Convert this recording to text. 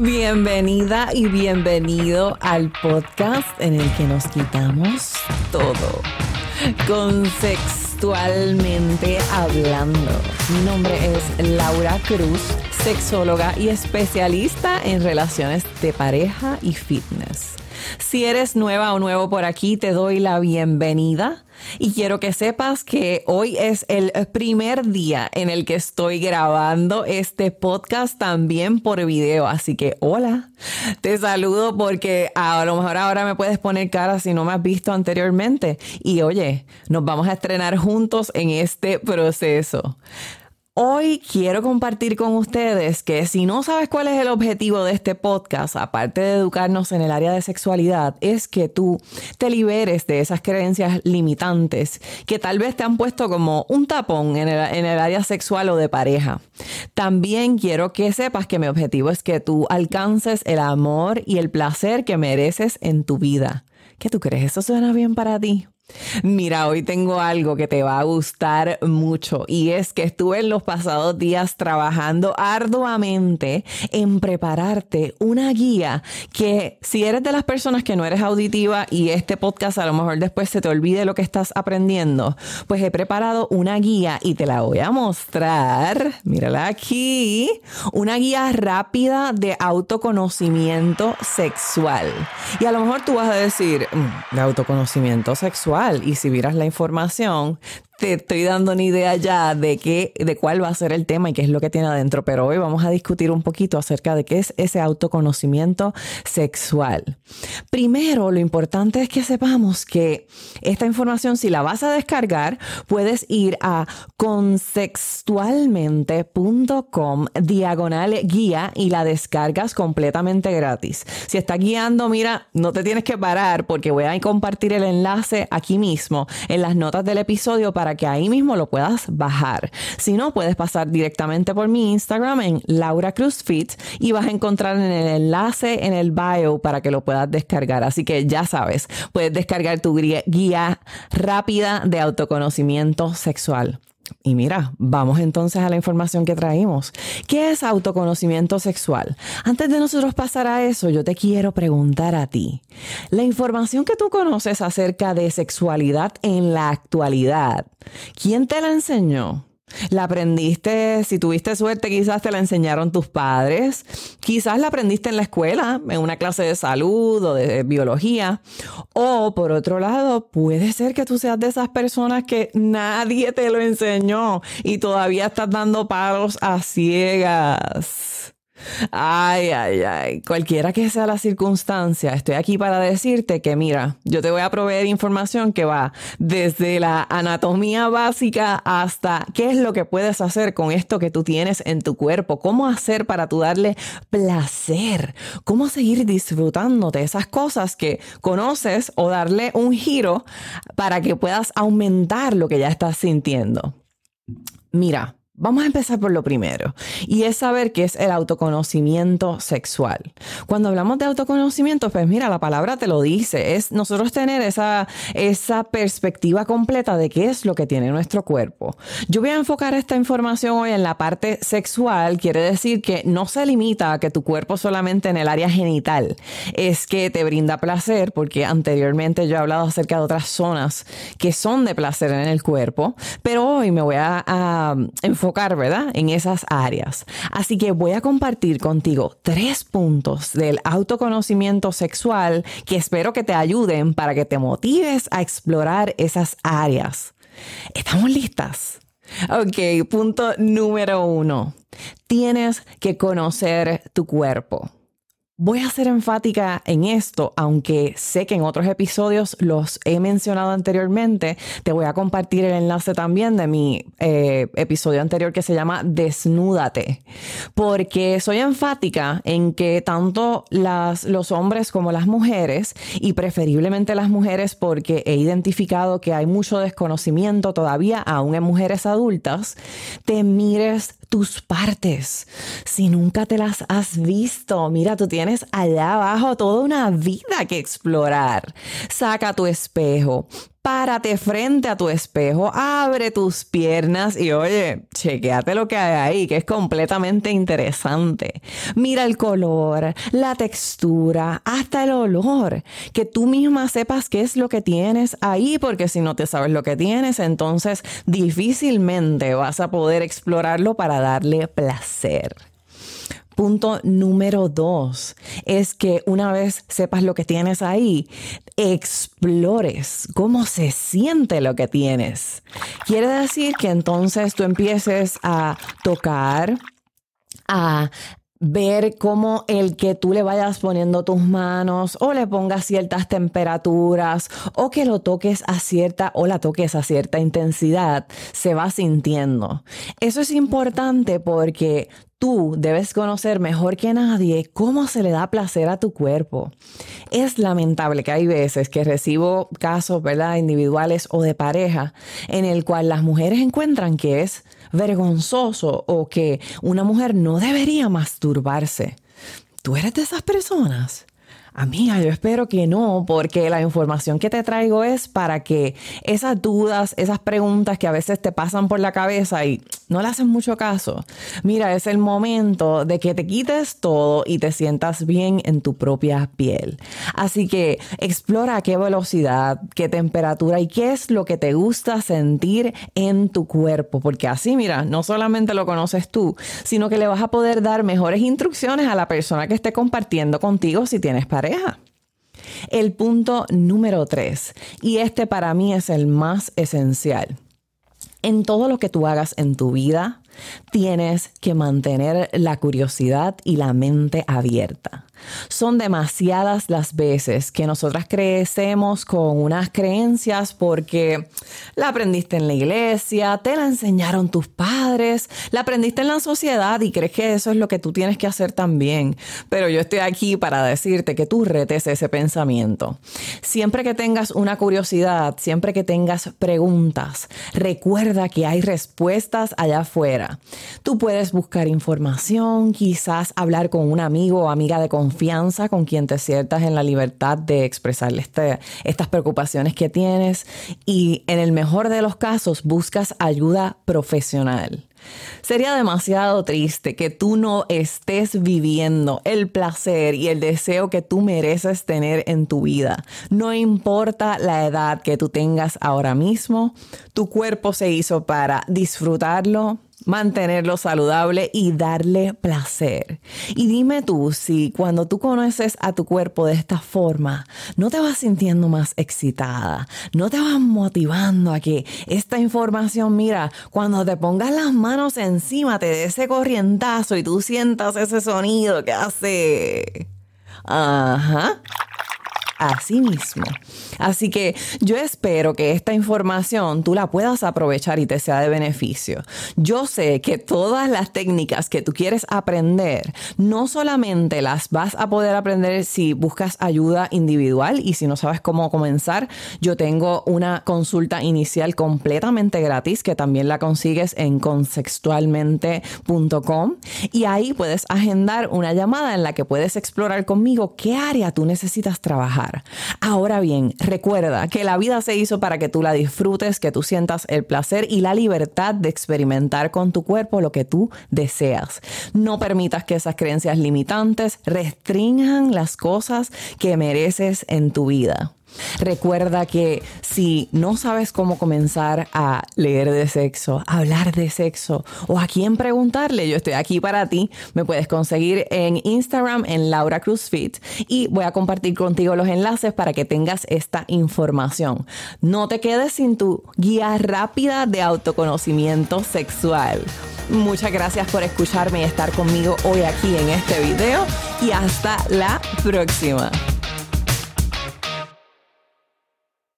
Bienvenida y bienvenido al podcast en el que nos quitamos todo. Contextualmente hablando. Mi nombre es Laura Cruz, sexóloga y especialista en relaciones de pareja y fitness. Si eres nueva o nuevo por aquí, te doy la bienvenida y quiero que sepas que hoy es el primer día en el que estoy grabando este podcast también por video. Así que hola, te saludo porque a lo mejor ahora me puedes poner cara si no me has visto anteriormente. Y oye, nos vamos a estrenar juntos en este proceso. Hoy quiero compartir con ustedes que si no sabes cuál es el objetivo de este podcast, aparte de educarnos en el área de sexualidad, es que tú te liberes de esas creencias limitantes que tal vez te han puesto como un tapón en el, área sexual o de pareja. También quiero que sepas que mi objetivo es que tú alcances el amor y el placer que mereces en tu vida. ¿Qué tú crees? ¿Eso suena bien para ti? Mira, hoy tengo algo que te va a gustar mucho y es que estuve en los pasados días trabajando arduamente en prepararte una guía que si eres de las personas que no eres auditiva y este podcast a lo mejor después se te olvide lo que estás aprendiendo, pues he preparado una guía y te la voy a mostrar. Mírala aquí, una guía rápida de autoconocimiento sexual. Y a lo mejor tú vas a decir, mm, de autoconocimiento sexual y si vieras la información, te estoy dando una idea ya de qué, de cuál va a ser el tema y qué es lo que tiene adentro. Pero hoy vamos a discutir un poquito acerca de qué es ese autoconocimiento sexual. Primero, lo importante es que sepamos que esta información, si la vas a descargar, puedes ir a consexualmente.com diagonal guía y la descargas completamente gratis. Si estás guiando, mira, no te tienes que parar porque voy a compartir el enlace aquí mismo en las notas del episodio para que ahí mismo lo puedas bajar. Si no, puedes pasar directamente por mi Instagram en Laura Cruz Fit y vas a encontrar en el enlace en el bio para que lo puedas descargar. Así que ya sabes, puedes descargar tu guía rápida de autoconocimiento sexual. Y mira, vamos entonces a la información que traímos. ¿Qué es autoconocimiento sexual? Antes de nosotros pasar a eso, yo te quiero preguntar a ti. La información que tú conoces acerca de sexualidad en la actualidad, ¿quién te la enseñó? La aprendiste, si tuviste suerte, quizás te la enseñaron tus padres, quizás la aprendiste en la escuela, en una clase de salud o de biología, o por otro lado, puede ser que tú seas de esas personas que nadie te lo enseñó y todavía estás dando palos a ciegas. Ay, ay, ay. Cualquiera que sea la circunstancia, estoy aquí para decirte que, mira, yo te voy a proveer información que va desde la anatomía básica hasta qué es lo que puedes hacer con esto que tú tienes en tu cuerpo, cómo hacer para tú darle placer, cómo seguir disfrutando de esas cosas que conoces o darle un giro para que puedas aumentar lo que ya estás sintiendo. Mira, Vamos a empezar por lo primero, y es saber qué es el autoconocimiento sexual. Cuando hablamos de autoconocimiento, pues mira, la palabra te lo dice, es nosotros tener esa, esa perspectiva completa de qué es lo que tiene nuestro cuerpo. Yo voy a enfocar esta información hoy en la parte sexual, quiere decir que no se limita a que tu cuerpo solamente en el área genital es que te brinda placer, porque anteriormente yo he hablado acerca de otras zonas que son de placer en el cuerpo, pero hoy me voy a, a enfocar En esas áreas. Así que voy a compartir contigo tres puntos del autoconocimiento sexual que espero que te ayuden para que te motives a explorar esas áreas. ¿Estamos listas? Ok, punto número uno. Tienes que conocer tu cuerpo. Voy a ser enfática en esto, aunque sé que en otros episodios los he mencionado anteriormente. Te voy a compartir el enlace también de mi eh, episodio anterior que se llama Desnúdate, porque soy enfática en que tanto los hombres como las mujeres, y preferiblemente las mujeres porque he identificado que hay mucho desconocimiento todavía, aún en mujeres adultas, te mires tus partes. Si nunca te las has visto, mira, tú tienes allá abajo toda una vida que explorar. Saca tu espejo, párate frente a tu espejo, abre tus piernas y oye, chequeate lo que hay ahí, que es completamente interesante. Mira el color, la textura, hasta el olor, que tú misma sepas qué es lo que tienes ahí, porque si no te sabes lo que tienes, entonces difícilmente vas a poder explorarlo para darle placer. Punto número dos es que una vez sepas lo que tienes ahí, explores cómo se siente lo que tienes. Quiere decir que entonces tú empieces a tocar, a ver cómo el que tú le vayas poniendo tus manos o le pongas ciertas temperaturas o que lo toques a cierta o la toques a cierta intensidad se va sintiendo. Eso es importante porque Tú debes conocer mejor que nadie cómo se le da placer a tu cuerpo. Es lamentable que hay veces que recibo casos, ¿verdad?, individuales o de pareja en el cual las mujeres encuentran que es vergonzoso o que una mujer no debería masturbarse. ¿Tú eres de esas personas? Amiga, yo espero que no, porque la información que te traigo es para que esas dudas, esas preguntas que a veces te pasan por la cabeza y no le hacen mucho caso, mira, es el momento de que te quites todo y te sientas bien en tu propia piel. Así que explora qué velocidad, qué temperatura y qué es lo que te gusta sentir en tu cuerpo, porque así, mira, no solamente lo conoces tú, sino que le vas a poder dar mejores instrucciones a la persona que esté compartiendo contigo si tienes pareja el punto número tres, y este para mí es el más esencial. En todo lo que tú hagas en tu vida, tienes que mantener la curiosidad y la mente abierta. Son demasiadas las veces que nosotras crecemos con unas creencias porque la aprendiste en la iglesia, te la enseñaron tus padres, la aprendiste en la sociedad y crees que eso es lo que tú tienes que hacer también. Pero yo estoy aquí para decirte que tú retes ese pensamiento. Siempre que tengas una curiosidad, siempre que tengas preguntas, recuerda que hay respuestas allá afuera. Tú puedes buscar información, quizás hablar con un amigo o amiga de confianza con quien te sientas en la libertad de expresarle este, estas preocupaciones que tienes y en el mejor de los casos buscas ayuda profesional. Sería demasiado triste que tú no estés viviendo el placer y el deseo que tú mereces tener en tu vida. No importa la edad que tú tengas ahora mismo, tu cuerpo se hizo para disfrutarlo, mantenerlo saludable y darle placer. Y dime tú si cuando tú conoces a tu cuerpo de esta forma, no te vas sintiendo más excitada, no te vas motivando a que esta información, mira, cuando te pongas las manos encima, te dé ese corrientazo y tú sientas ese sonido que hace... Ajá así mismo. Así que yo espero que esta información tú la puedas aprovechar y te sea de beneficio. Yo sé que todas las técnicas que tú quieres aprender, no solamente las vas a poder aprender si buscas ayuda individual y si no sabes cómo comenzar, yo tengo una consulta inicial completamente gratis que también la consigues en consexualmente.com y ahí puedes agendar una llamada en la que puedes explorar conmigo qué área tú necesitas trabajar Ahora bien, recuerda que la vida se hizo para que tú la disfrutes, que tú sientas el placer y la libertad de experimentar con tu cuerpo lo que tú deseas. No permitas que esas creencias limitantes restrinjan las cosas que mereces en tu vida. Recuerda que si no sabes cómo comenzar a leer de sexo, hablar de sexo o a quién preguntarle, yo estoy aquí para ti. Me puedes conseguir en Instagram en Laura Cruz Fit y voy a compartir contigo los enlaces para que tengas esta información. No te quedes sin tu guía rápida de autoconocimiento sexual. Muchas gracias por escucharme y estar conmigo hoy aquí en este video y hasta la próxima.